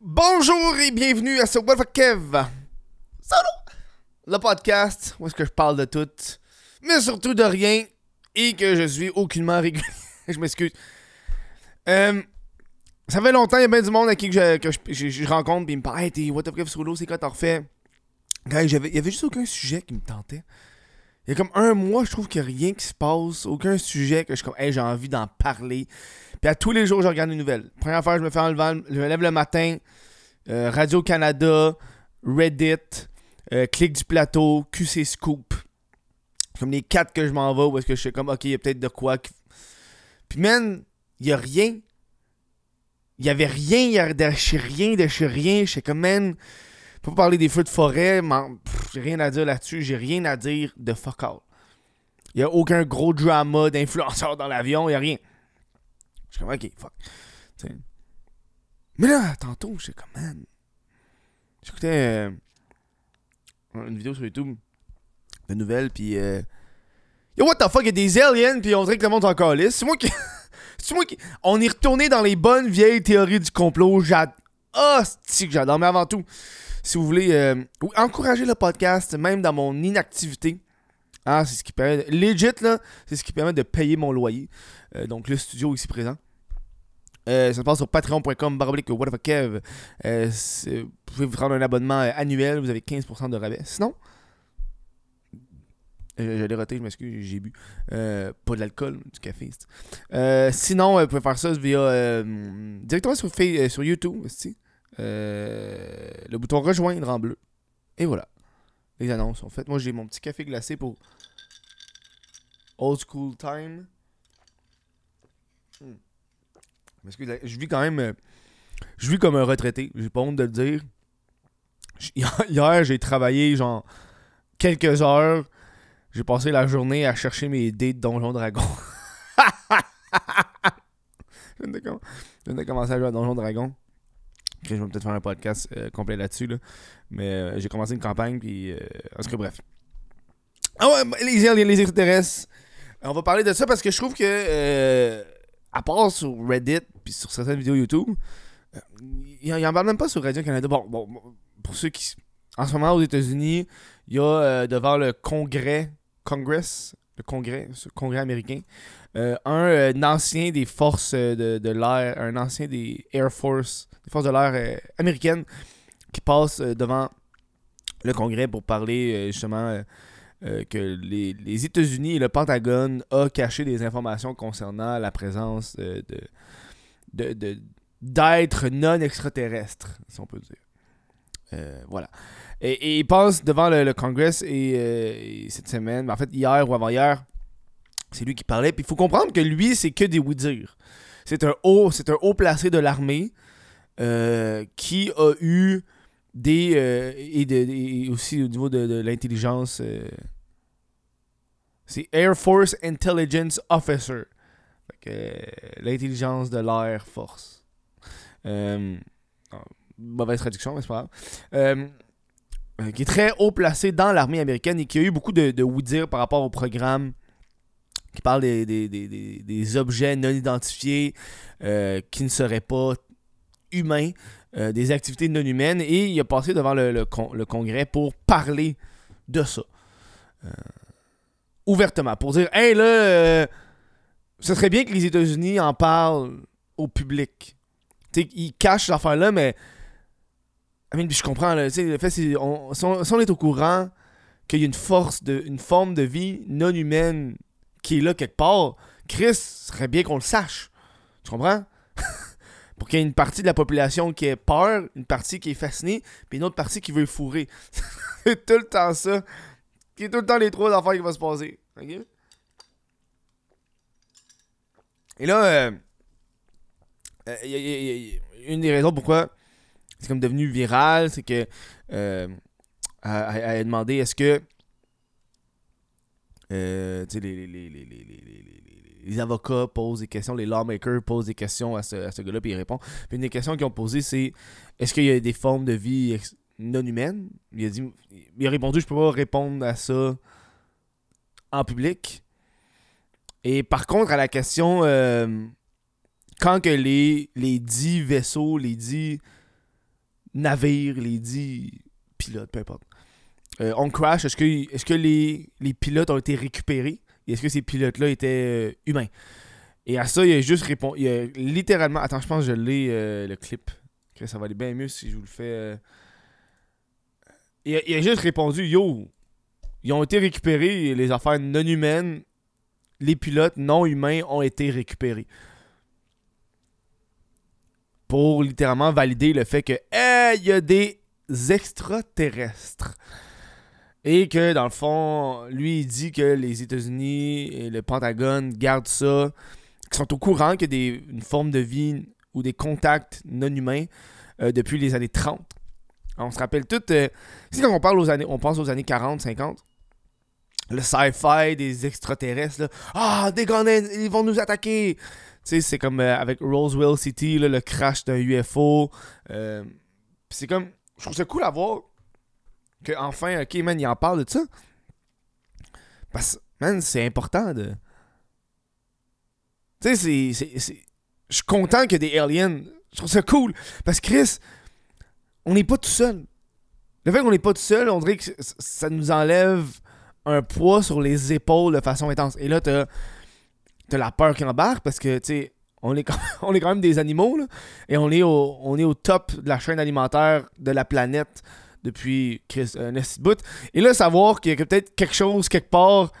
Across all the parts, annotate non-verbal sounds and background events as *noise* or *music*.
Bonjour et bienvenue à ce What the Kev Solo Le podcast où est-ce que je parle de tout, mais surtout de rien, et que je suis aucunement régulier. *laughs* je m'excuse. Euh, ça fait longtemps, il y a bien du monde à qui que je, rencontre, puis ils me parlent Hey, t'es What the Kev Solo, c'est quoi t'en refais? Il y avait juste aucun sujet qui me tentait. Il y a comme un mois, je trouve qu'il n'y a rien qui se passe, aucun sujet que je comme, hey, j'ai envie d'en parler. Puis à tous les jours, je regarde les nouvelles. Première fois, je me fais enlever, je me lève le matin, euh, Radio-Canada, Reddit, euh, Clic du Plateau, QC Scoop. Comme les quatre que je m'en vais, où est-ce que je suis comme, ok, il y a peut-être de quoi. Puis man, il y a rien. Il y avait rien, il y a de chez rien, de rien. Je suis comme, man, pas parler des feux de forêt, pff, j'ai rien à dire là-dessus, j'ai rien à dire de fuck all. Il a aucun gros drama d'influenceur dans l'avion, il a rien. Je suis comme, ok, fuck. Mais là, tantôt, j'étais comme, man. J'écoutais euh, une vidéo sur YouTube de nouvelles, puis. Euh, Yo, what the fuck, il des aliens, puis on dirait que le monde est encore lisse. C'est moi qui. *laughs* C'est moi qui. On est retourné dans les bonnes vieilles théories du complot. J'adore. C'est que j'adore. Mais avant tout, si vous voulez euh, encourager le podcast, même dans mon inactivité. Ah, c'est ce qui permet. de- là, c'est ce qui permet de payer mon loyer. Euh, donc, le studio ici présent. Euh, ça se passe sur patreon.com baroblique what the fuck, Kev. C'est- vous pouvez vous prendre un abonnement annuel, vous avez 15% de rabais. Sinon, j'allais rater, je m'excuse, j'ai bu. Pas de l'alcool, du café. sinon, vous pouvez faire ça via directement sur, sur YouTube. c'est-tu. Euh, le bouton rejoindre en bleu. Et voilà. Les annonces sont faites. Moi, j'ai mon petit café glacé pour Old School Time. Hmm. Je vis quand même. euh, je vis comme un retraité. J'ai pas honte de le dire. *laughs* Hier, j'ai travaillé genre quelques heures. J'ai passé la journée à chercher mes dés de Donjon Dragon. *laughs* je viens de commencer à jouer à Donjon Dragon. Je vais peut-être faire un podcast euh, complet là-dessus. Là. Mais euh, j'ai commencé une campagne, puis. Euh, en tout cas, bref. Ah ouais, les aliens, les extraterrestres. On va parler de ça parce que je trouve que. à part sur Reddit, puis sur certaines vidéos YouTube, il en parle même pas sur Radio-Canada. Bon, bon, pour ceux qui. En ce moment, aux États-Unis, il y a devant le Congrès, Congress, le Congrès, Congrès américain, euh, un, euh, ancien des forces euh, de, de l'air, un ancien des Air Force, des forces de l'air américaines, qui passe devant le Congrès pour parler justement que les, les États-Unis et le Pentagone a caché des informations concernant la présence de de- de- d'êtres non extraterrestres, si on peut dire. Euh, voilà. Et, il passe devant le, Congrès euh, et cette semaine, ben, en fait hier ou avant-hier, c'est lui qui parlait. Puis il faut comprendre que lui, c'est que des oui-dire. C'est un haut, un haut placé de l'armée euh, qui a eu des et, de- aussi au niveau de, de l'intelligence. c'est Air Force Intelligence Officer. L'intelligence de l'air force. Mauvaise traduction, mais c'est pas grave. Euh, euh, qui est très haut placé dans l'armée américaine et qui a eu beaucoup de, de oui-dire par rapport au programme qui parle des, des, des- des- objets non identifiés euh, qui ne seraient pas humains, des activités non humaines, et il a passé devant le, le con- le Congrès pour parler de ça. Ouvertement, pour dire Hey là, ce serait bien que les États-Unis en parlent au public. Tu sais, ils cachent cette affaire-là, mais. Je comprends, le fait, c'est. On, si, on, est au courant qu'il y a une force, de, une forme de vie non humaine qui est là quelque part, Chris, serait bien qu'on le sache. Tu comprends? *laughs* Pour qu'il y ait une partie de la population qui ait peur, une partie qui est fascinée, puis une autre partie qui veut fourrer. *laughs* c'est tout le temps ça. C'est tout le temps les trois affaires qui vont se passer. Et là, euh, euh, y a- une des raisons pourquoi c'est comme devenu viral, c'est que euh, elle, a demandé est-ce que euh, les, les, avocats posent des questions, les lawmakers posent des questions à ce, à ce gars-là, puis il répond. Puis une des questions qu'ils ont posées, c'est est-ce qu'il y a des formes de vie non humaines? Il a dit il a répondu je peux pas répondre à ça en public. Et par contre, à la question euh, quand que les, les dix vaisseaux, les dix navires, les dix pilotes, peu importe, euh, on crash, est-ce que, les, pilotes ont été récupérés? Est-ce que ces pilotes-là étaient euh, humains? Et à ça, il a juste répondu. Il a littéralement. Attends, je pense que je l'ai euh, le clip. Ça va aller bien mieux si je vous le fais. Il, a, juste répondu Yo, ils ont été récupérés, les affaires non humaines, les pilotes non humains ont été récupérés. Pour littéralement valider le fait que, il y a des extraterrestres. Et que, dans le fond, lui, il dit que les États-Unis et le Pentagone gardent ça, qu'ils sont au courant qu'il y a une forme de vie ou des contacts non humains euh, depuis les années 30. on se rappelle tout, euh, c'est quand on parle on pense aux années 40, 50, le sci-fi des extraterrestres, ah, des ils vont nous attaquer. Sais, c'est comme euh, avec Roswell City, le crash d'un UFO. c'est comme, je trouve ça cool à voir que enfin, ok, man, il en parle de ça. Parce que, man, c'est important de. Tu sais, c'est. Je suis content ait des aliens. Je trouve ça cool. Parce que Chris, on n'est pas tout seul. Le fait qu'on n'est pas tout seul, on dirait que ça nous enlève un poids sur les épaules de façon intense. Et là, t'as as la peur qui embarque parce que, tu sais, on est, quand, *laughs* on est quand même des animaux, là, et on est, au, on est au top de la chaîne alimentaire de la planète depuis un bout. Et là, savoir qu'il y a peut-être quelque chose quelque part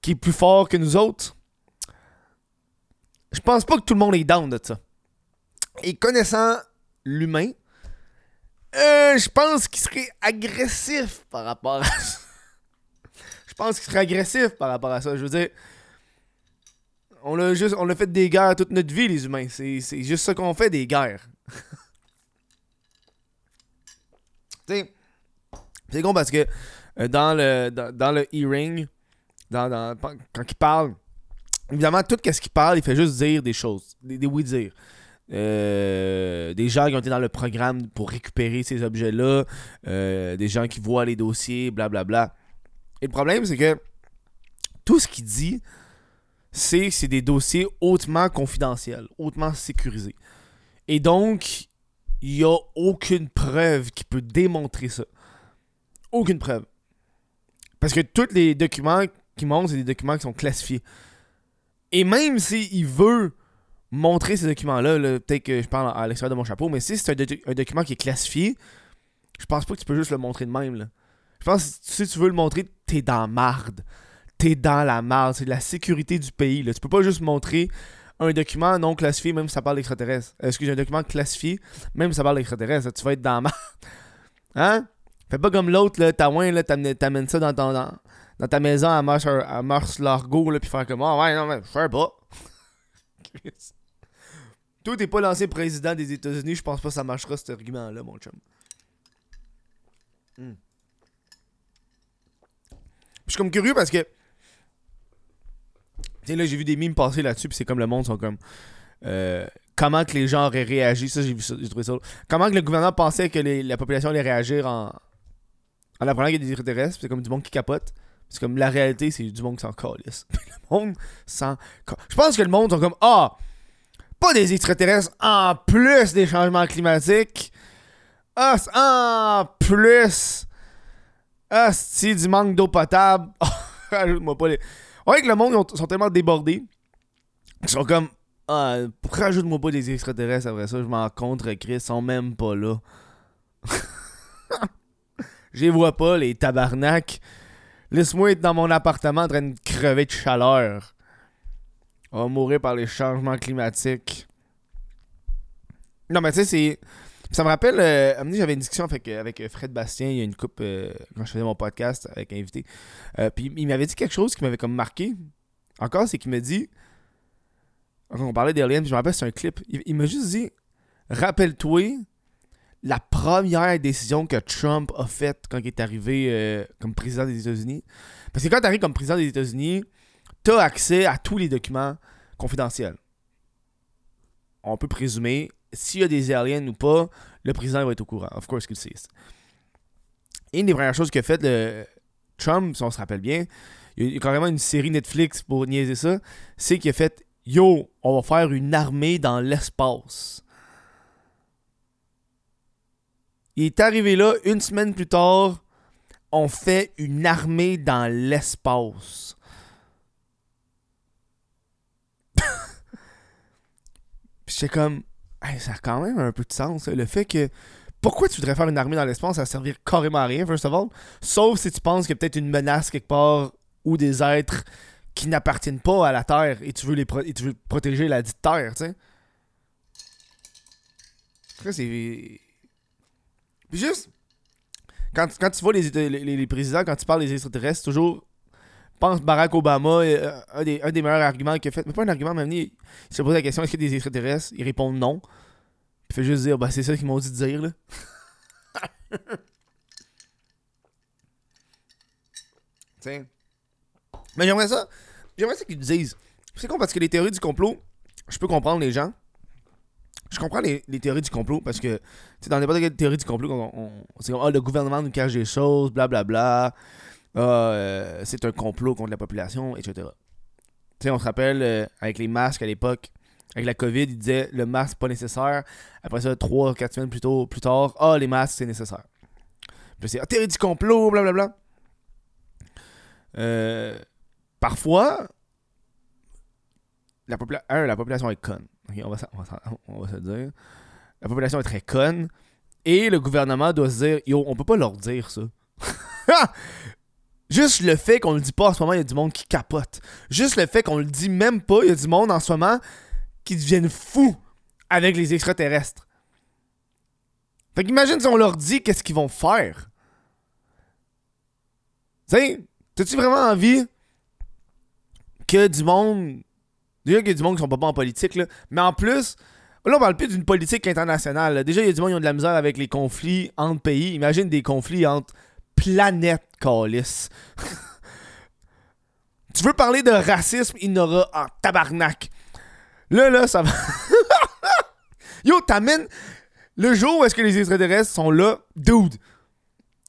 qui est plus fort que nous autres, je pense pas que tout le monde est down de ça. Et connaissant l'humain, euh, je pense qu'il serait agressif par rapport à ça. *laughs* je pense qu'il serait agressif par rapport à ça. Je veux dire, on a juste, on fait des guerres toute notre vie, les humains. C'est juste ça qu'on fait, des guerres. *laughs* c'est con parce que euh, dans le dans, le e-ring, dans, quand il parle, évidemment, tout ce qu'il parle, il fait juste dire des choses, des, oui-dire. Euh, des gens qui ont été dans le programme pour récupérer ces objets-là, euh, des gens qui voient les dossiers, blablabla. Bla, bla. Et le problème, c'est que tout ce qu'il dit, c'est des dossiers hautement confidentiels, hautement sécurisés. Et donc, il n'y a aucune preuve qui peut démontrer ça. Aucune preuve. Parce que tous les documents qui montrent, c'est des documents qui sont classifiés. Et même s'il veut montrer ces documents-là, peut-être que je parle à l'extérieur de mon chapeau, mais si c'est un, document qui est classifié, je pense pas que tu peux juste le montrer de même. Je pense que si tu veux le montrer, t'es dans marde. T'es dans la marde. C'est la sécurité du pays. Là. Tu peux pas juste montrer un document non classifié, même si ça parle d'extraterrestres. Excusez, un document classifié, même si ça parle d'extraterrestres, tu vas être dans ma. *laughs* Hein? Fais pas comme l'autre, là, Taouin, là, t'amènes ça dans, ton, dans, ta maison à Mars, à Mars là, pis faire comme, ah oh, ouais, non, mais je sais pas. *laughs* Toi, t'es pas l'ancien président des États-Unis, je pense pas que ça marchera cet argument-là, mon chum. Hmm. Je suis comme curieux parce que là, j'ai vu des mimes passer là-dessus, puis c'est comme le monde sont comme. Euh, comment que les gens auraient réagi, ça j'ai trouvé ça. Comment que le gouvernement pensait que la population allait réagir en, en apprenant qu'il y a des extraterrestres, c'est comme du monde qui capote. C'est comme la réalité, c'est du monde qui s'en calisse. *laughs* le monde s'en Je pense que le monde sont comme Ah, pas des extraterrestres en plus des changements climatiques. Ah, en plus. Ah, c'est du manque d'eau potable. *laughs* Ajoute-moi pas les. On que le monde sont tellement débordés. Ils sont comme. Ah, pourquoi ajoute-moi pas des extraterrestres après ça? Je m'en contre, Chris. Ils sont même pas là. *laughs* Je les vois pas, les tabarnak. Laisse-moi être dans mon appartement en train de crever de chaleur. On va mourir par les changements climatiques. Non, mais tu sais, c'est. Ça me rappelle, euh, j'avais une discussion avec, avec Fred Bastien, il y a une coupe, euh, quand je faisais mon podcast avec un invité. Euh, puis il m'avait dit quelque chose qui m'avait comme marqué. Encore, c'est qu'il m'a dit, on parlait d'Alien, je me rappelle, c'est un clip. Il, m'a juste dit, rappelle-toi la première décision que Trump a faite quand il est arrivé euh, comme président des États-Unis. Parce que quand tu arrives comme président des États-Unis, tu as accès à tous les documents confidentiels. On peut présumer s'il y a des aliens ou pas, le président va être au courant. Of course qu'il sait. Une des premières choses a fait, le Trump, si on se rappelle bien, il y a carrément une série Netflix pour niaiser ça, c'est qu'il a fait Yo, on va faire une armée dans l'espace. Il est arrivé là, une semaine plus tard, on fait une armée dans l'espace. *laughs* J'étais comme, Ça a quand même un peu de sens. Le fait que. Pourquoi tu voudrais faire une armée dans l'espace Ça servir carrément à rien, first of all. Sauf si tu penses qu'il y a peut-être une menace quelque part ou des êtres qui n'appartiennent pas à la Terre et tu veux les tu veux protéger la dite Terre, tu sais. Après, c'est. Puis juste. Quand, quand tu vois les- les présidents, quand tu parles des extraterrestres, toujours. Pense Barack Obama, euh, un, des, un des meilleurs arguments qu'il a fait. Mais pas un argument, mais il, il se pose la question est-ce qu'il y a des extraterrestres? Il répond non. Puis il fait juste dire bah c'est ça qu'ils m'ont dit de dire, là. *laughs* Tiens. Mais j'aimerais ça. J'aimerais ça qu'ils disent. C'est con parce que les théories du complot, je peux comprendre les gens. Je comprends les, les théories du complot parce que, tu sais, dans n'importe quelle théorie du complot, on, on- c'est comme, ah, le gouvernement nous cache des choses, blablabla. Ah, euh, c'est un complot contre la population, etc. Tu sais, on se rappelle, euh, avec les masques à l'époque, avec la COVID, ils disaient le masque pas nécessaire. Après ça, 3-4 semaines plus, tôt, plus tard, ah, les masques c'est nécessaire. Puis c'est ah, théorie du complot, blablabla. Euh, parfois, la, popula- la population est conne. On, va, on, va, on va se dire. La population est très conne. Et le gouvernement doit se dire Yo, on peut pas leur dire ça. *laughs* Juste le fait qu'on le dit pas en ce moment, il y a du monde qui capote. Juste le fait qu'on le dit même pas, il y a du monde en ce moment qui deviennent fous avec les extraterrestres. Fait qu'imagine si on leur dit qu'est-ce qu'ils vont faire. Tu sais, t'as-tu vraiment envie que du monde. Déjà qu'il y a du monde qui sont pas bons en politique, là. Mais en plus, là, on parle plus d'une politique internationale. Déjà, il y a du monde qui ont de la misère avec les conflits entre pays. Imagine des conflits entre planètes, calice. *laughs* tu veux parler de racisme, il n'aura en tabarnak? Là, là, ça va. *laughs* Yo, t'amènes. Le jour où est-ce que les extraterrestres sont là, dude,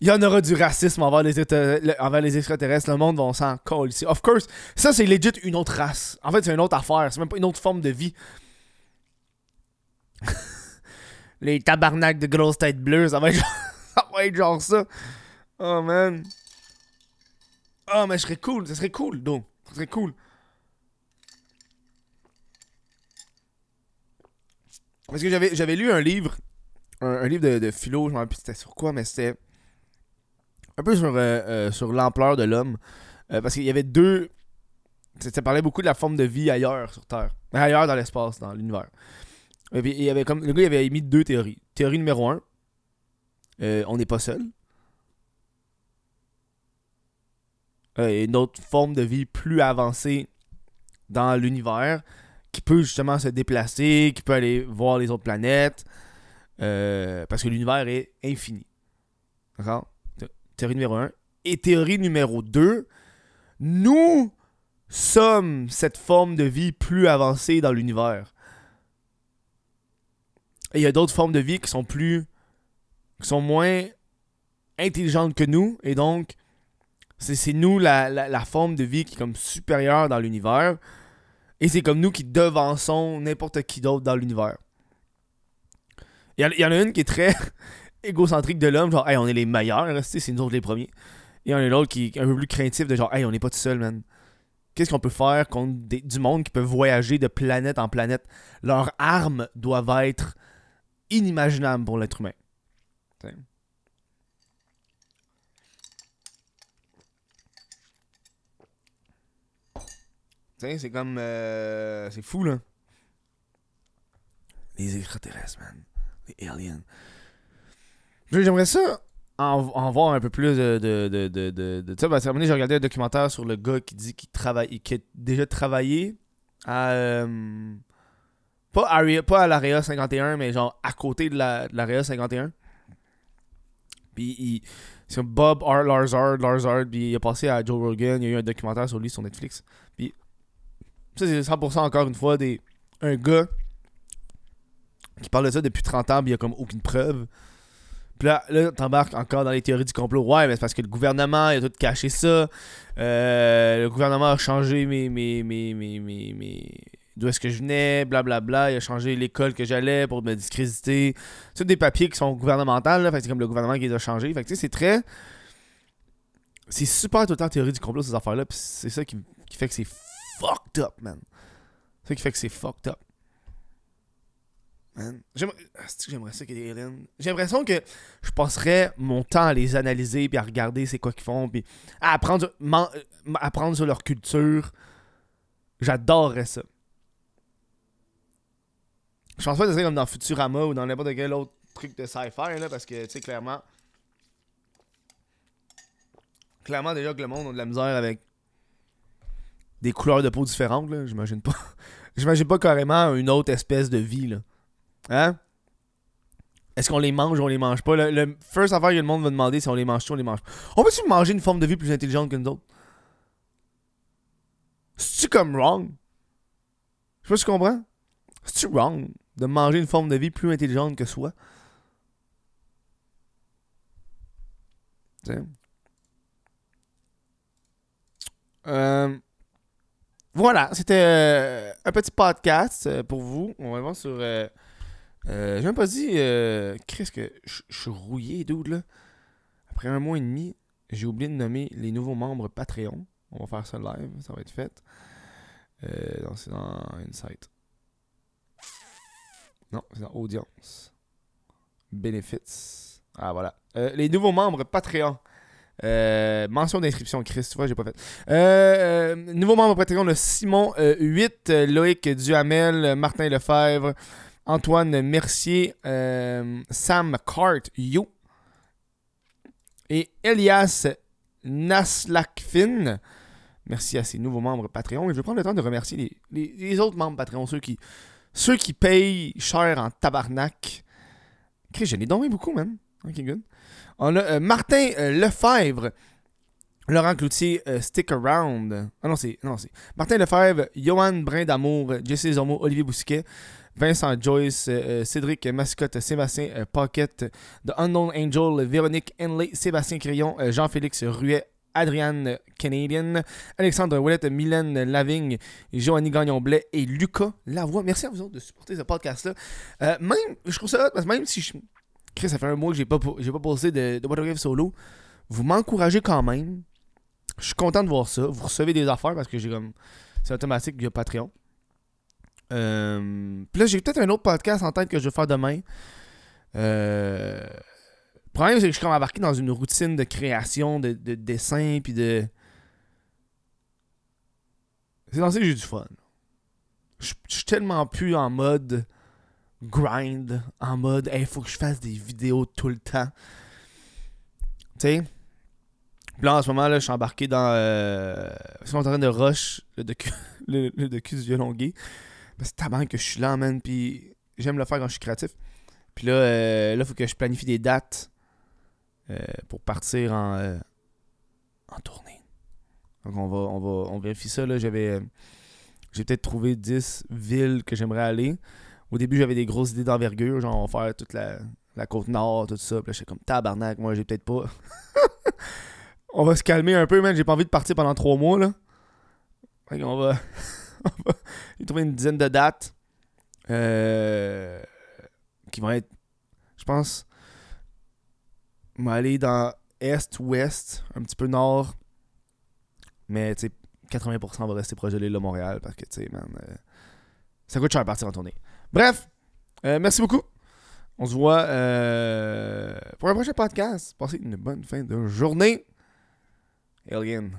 il y en aura du racisme envers les, envers les extraterrestres. Le monde va s'en coller ici. Of course, ça c'est legit une autre race. En fait, c'est une autre affaire. C'est même pas une autre forme de vie. *laughs* les tabarnaks de grosses têtes bleues, ça va être ça. Va être genre ça. Oh man. Oh, mais je serais cool. Ça serait cool, donc. Ça serait cool. Parce que j'avais, j'avais lu un livre, un, livre de, philo, je me rappelle c'était sur quoi, mais c'était un peu sur, euh, euh, sur l'ampleur de l'homme. Euh, parce qu'il y avait deux. Ça, parlait beaucoup de la forme de vie ailleurs sur Terre. Ailleurs dans l'espace, dans l'univers. Et il y avait comme, le gars il avait émis deux théories. Théorie numéro un, on n'est pas seul. Euh, une autre forme de vie plus avancée dans l'univers qui peut justement se déplacer, qui peut aller voir les autres planètes. euh, parce que l'univers est infini. D'accord? Thé- Théorie numéro 1. Et théorie numéro 2, nous sommes cette forme de vie plus avancée dans l'univers. Il y a d'autres formes de vie qui sont plus. qui sont moins intelligentes que nous. Et donc, c'est nous la, la, forme de vie qui est comme supérieure dans l'univers. Et c'est comme nous qui devançons n'importe qui d'autre dans l'univers. Il y, en- a une qui est très *laughs* égocentrique de l'homme, genre, hey, on est les meilleurs, c'est nous autres les premiers. Et il y en a l'autre qui est un peu plus craintif, de genre, hey, on n'est pas tout seul, man. Qu'est-ce qu'on peut faire contre des- du monde qui peut voyager de planète en planète? Leurs armes doivent être inimaginables pour l'être humain. C'est comme. euh, c'est fou, là. Les extraterrestres, man. Les aliens. J'aimerais ça en, voir un peu plus de. de, de, de, de, tu sais, j'ai regardé un documentaire sur le gars qui dit qu'il travaille, qui a déjà travaillé à. euh, pas, à, l'Area 51, mais genre à côté de la- de l'Area 51. Puis il. C'est Bob R. Larzard, Larzard, puis il a passé à Joe Rogan, il y a eu un documentaire sur lui sur Netflix. Puis ça, c'est 100% encore une fois des, un gars qui parle de ça depuis 30 ans, puis il y a comme aucune preuve. Puis là, là t'embarques encore dans les théories du complot. Ouais, mais c'est parce que le gouvernement, il a tout caché ça. Euh, le gouvernement a changé mes, mes, mes, mes, mes, d'où est-ce que je venais, blablabla. Il a changé l'école que j'allais pour me discréditer. C'est des papiers qui sont gouvernementaux, là. C'est comme le gouvernement qui les a changés. Fait que tu sais, c'est très. C'est super tout le temps théorie du complot, ces affaires-là. Puis c'est ça qui, qui fait que c'est fucked up, man. C'est ça qui fait que c'est fucked up. Man. J'aimerais que j'aimerais ça qu'il y ait des aliens? J'ai l'impression que je passerais mon temps à les analyser puis à regarder c'est quoi qu'ils font puis à apprendre, man- apprendre sur leur culture. J'adorerais ça. Je pense pas que ce serait comme dans Futurama ou dans n'importe quel autre truc de sci-fi là parce que tu sais clairement clairement déjà que le monde a de la misère avec des couleurs de peau différentes là, j'imagine pas. *laughs* j'imagine pas carrément une autre espèce de vie là. Hein? Est-ce qu'on les mange ou on les mange pas? Le, first affaire que le monde va demander, c'est on les mange ou on les mange pas? On peut-tu manger une forme de vie plus intelligente que nous autres? C'est-tu comme wrong? Je sais pas si tu comprends. C'est-tu wrong de manger une forme de vie plus intelligente que soi? Euh, voilà, c'était euh, un petit podcast euh, pour vous. On va voir sur. Euh, J'ai même pas dit. Qu'est-ce que. Je suis rouillé, dude, là. Après un mois et demi, j'ai oublié de nommer les nouveaux membres Patreon. On va faire ça live, ça va être fait. Non, c'est dans Insight. Non, c'est dans Audience. Benefits. Ah, voilà. Les nouveaux membres Patreon. Euh, mention d'inscription, Chris, tu vois, j'ai pas fait. Euh, euh, nouveau membre Patreon, Simon 8, Loïc Duhamel, Martin Lefebvre, Antoine Mercier, Sam Cart, You, et Elias Naslakfin. Merci à ces nouveaux membres Patreon. Et je vais prendre le temps de remercier les, autres membres Patreon, ceux qui, payent cher en tabarnak. Chris, j'en ai donné beaucoup, man. Ok, good. On a euh, Martin euh, Lefebvre, Laurent Cloutier, euh, Stick Around. Ah non, c'est. Non, c'est. Martin Lefebvre, Johan Brin d'Amour, Jesse Zomo, Olivier Bousquet, Vincent Joyce, Cédric Mascotte, Sébastien Pocket, The Unknown Angel, Véronique Henley, Sébastien euh, Jean-Félix Ruet, Adriane Canadian, Alexandre Ouellette, Mylène Lavigne, Joanny Gagnon-Blais et Lucas Lavoie. Merci à vous autres de supporter ce podcast-là. Même, je trouve ça hot, parce que même si je. Chris, ça fait un mois que j'ai pas, pas posté de, de solo. Vous m'encouragez quand même. Je suis content de voir ça. Vous recevez des affaires parce que j'ai comme. C'est automatique via Patreon. Euh, Puis là, j'ai peut-être un autre podcast en tête que je vais faire demain. Euh, Le problème, c'est que je suis comme embarqué dans une routine de création, de, de dessin, puis de. C'est dans ça que j'ai du fun. Je suis tellement plus en mode grind, en mode, il faut que je fasse des vidéos tout le temps. Tu sais? Puis là, en ce moment, là, je suis embarqué dans. Euh, je suis en train de rush le docu, *laughs* le, le docu du violon que je suis là, man. Puis j'aime le faire quand je suis créatif. Puis là, euh, là, faut que je planifie des dates euh, pour partir en, euh, en tournée. Donc on va, on va, on vérifie ça. Là, j'avais, euh, j'ai peut-être trouvé 10 villes que j'aimerais aller. Au début, j'avais des grosses idées d'envergure, genre on va faire toute la, la côte nord, tout ça. Puis là, j'étais comme tabarnak, moi j'ai peut-être pas. *laughs* on va se calmer un peu, man. J'ai pas envie de partir pendant trois mois, là. Fait qu'on va. *laughs* on va j'ai trouvé une dizaine de dates. euh, qui vont être. Je pense. On va aller dans Est, Ouest, un petit peu Nord. Mais, tu sais, 80% va rester proche de l'île Montréal parce que, tu sais, man. euh, ça coûte cher à partir en tournée. Bref, euh, merci beaucoup. On se voit euh, pour un prochain podcast. Passez une bonne fin de journée. Alien.